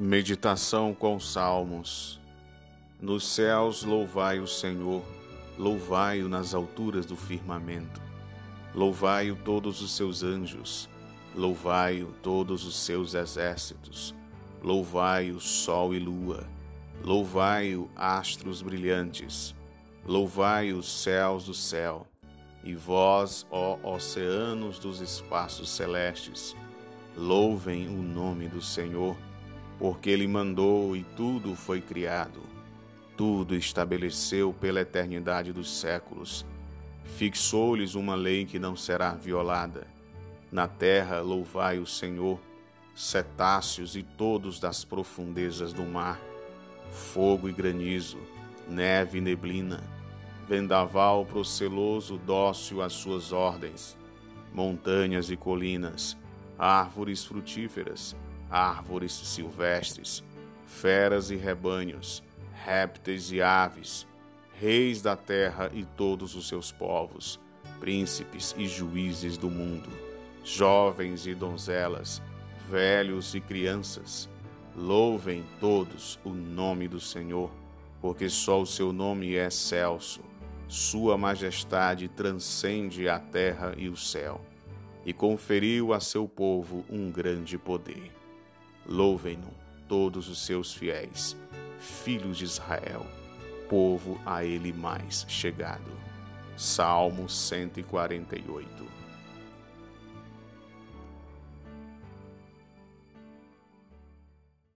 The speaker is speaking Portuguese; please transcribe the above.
Meditação com Salmos. Nos céus louvai o Senhor, louvai-o nas alturas do firmamento. Louvai-o todos os seus anjos, louvai-o todos os seus exércitos. Louvai-o sol e lua, louvai-o astros brilhantes. Louvai os céus do céu, e vós, ó oceanos dos espaços celestes, louvem o nome do Senhor porque ele mandou e tudo foi criado. Tudo estabeleceu pela eternidade dos séculos. Fixou-lhes uma lei que não será violada. Na terra louvai o Senhor, cetáceos e todos das profundezas do mar, fogo e granizo, neve e neblina, vendaval proceloso dócil às suas ordens, montanhas e colinas, árvores frutíferas, árvores silvestres, feras e rebanhos, répteis e aves, reis da terra e todos os seus povos, príncipes e juízes do mundo, jovens e donzelas, velhos e crianças, louvem todos o nome do Senhor, porque só o seu nome é excelso, sua majestade transcende a terra e o céu, e conferiu a seu povo um grande poder. Louvem-no todos os seus fiéis, filhos de Israel, povo a ele mais chegado. Salmo 148